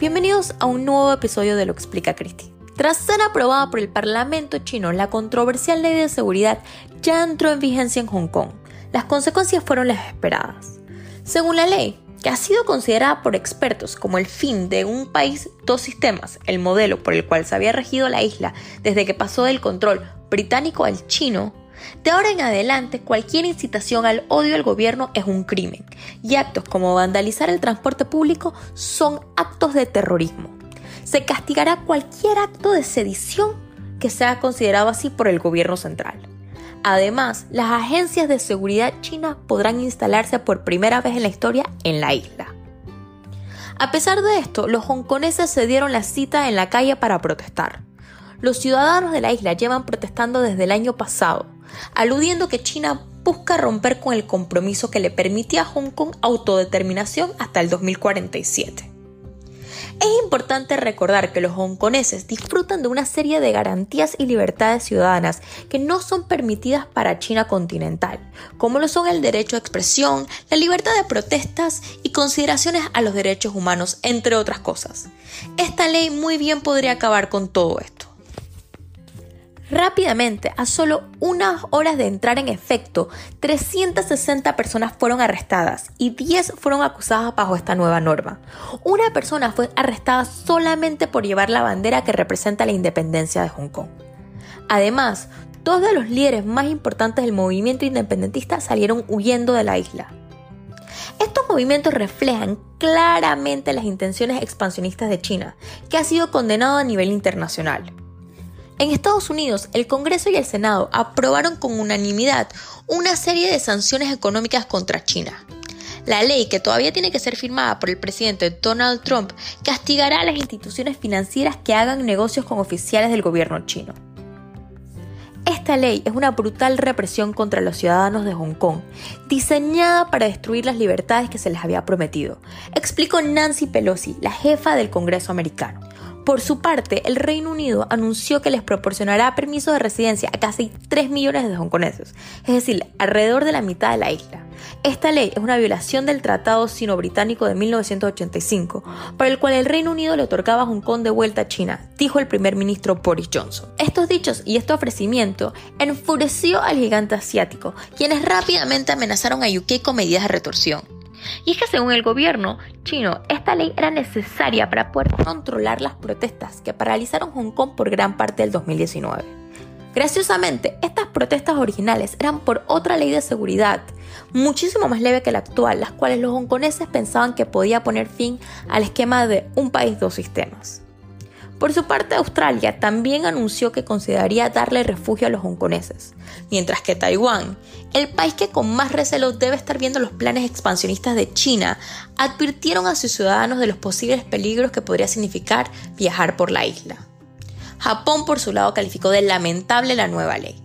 Bienvenidos a un nuevo episodio de Lo Explica Cristi. Tras ser aprobada por el Parlamento chino, la controversial ley de seguridad ya entró en vigencia en Hong Kong. Las consecuencias fueron las esperadas. Según la ley, que ha sido considerada por expertos como el fin de un país dos sistemas, el modelo por el cual se había regido la isla desde que pasó del control británico al chino, de ahora en adelante, cualquier incitación al odio al gobierno es un crimen, y actos como vandalizar el transporte público son actos de terrorismo. Se castigará cualquier acto de sedición que sea considerado así por el gobierno central. Además, las agencias de seguridad chinas podrán instalarse por primera vez en la historia en la isla. A pesar de esto, los hongkoneses se dieron la cita en la calle para protestar. Los ciudadanos de la isla llevan protestando desde el año pasado, aludiendo que China busca romper con el compromiso que le permitía a Hong Kong autodeterminación hasta el 2047. Es importante recordar que los hongkoneses disfrutan de una serie de garantías y libertades ciudadanas que no son permitidas para China continental, como lo son el derecho a expresión, la libertad de protestas y consideraciones a los derechos humanos, entre otras cosas. Esta ley muy bien podría acabar con todo esto. Rápidamente, a solo unas horas de entrar en efecto, 360 personas fueron arrestadas y 10 fueron acusadas bajo esta nueva norma. Una persona fue arrestada solamente por llevar la bandera que representa la independencia de Hong Kong. Además, dos de los líderes más importantes del movimiento independentista salieron huyendo de la isla. Estos movimientos reflejan claramente las intenciones expansionistas de China, que ha sido condenado a nivel internacional. En Estados Unidos, el Congreso y el Senado aprobaron con unanimidad una serie de sanciones económicas contra China. La ley, que todavía tiene que ser firmada por el presidente Donald Trump, castigará a las instituciones financieras que hagan negocios con oficiales del gobierno chino. Esta ley es una brutal represión contra los ciudadanos de Hong Kong, diseñada para destruir las libertades que se les había prometido, explicó Nancy Pelosi, la jefa del Congreso americano. Por su parte, el Reino Unido anunció que les proporcionará permiso de residencia a casi 3 millones de hongkoneses, es decir, alrededor de la mitad de la isla. Esta ley es una violación del Tratado Sino-Británico de 1985, por el cual el Reino Unido le otorgaba Hong Kong de vuelta a China, dijo el primer ministro Boris Johnson. Estos dichos y este ofrecimiento enfureció al gigante asiático, quienes rápidamente amenazaron a UK con medidas de retorsión. Y es que según el gobierno chino, esta ley era necesaria para poder controlar las protestas que paralizaron Hong Kong por gran parte del 2019. Graciosamente, estas protestas originales eran por otra ley de seguridad, muchísimo más leve que la actual, las cuales los hongkoneses pensaban que podía poner fin al esquema de un país dos sistemas. Por su parte, Australia también anunció que consideraría darle refugio a los hongkoneses, mientras que Taiwán, el país que con más recelo debe estar viendo los planes expansionistas de China, advirtieron a sus ciudadanos de los posibles peligros que podría significar viajar por la isla. Japón, por su lado, calificó de lamentable la nueva ley.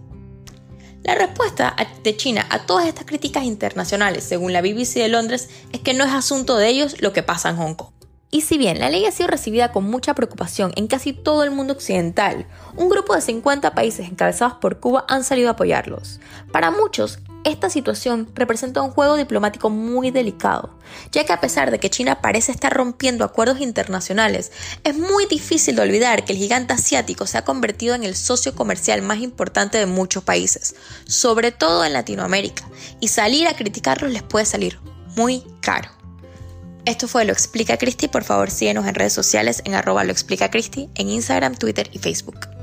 La respuesta de China a todas estas críticas internacionales, según la BBC de Londres, es que no es asunto de ellos lo que pasa en Hong Kong. Y si bien la ley ha sido recibida con mucha preocupación en casi todo el mundo occidental, un grupo de 50 países encabezados por Cuba han salido a apoyarlos. Para muchos, esta situación representa un juego diplomático muy delicado, ya que a pesar de que China parece estar rompiendo acuerdos internacionales, es muy difícil de olvidar que el gigante asiático se ha convertido en el socio comercial más importante de muchos países, sobre todo en Latinoamérica, y salir a criticarlos les puede salir muy caro. Esto fue Lo Explica Cristi. Por favor, síguenos en redes sociales en arroba lo explica Cristi, en Instagram, Twitter y Facebook.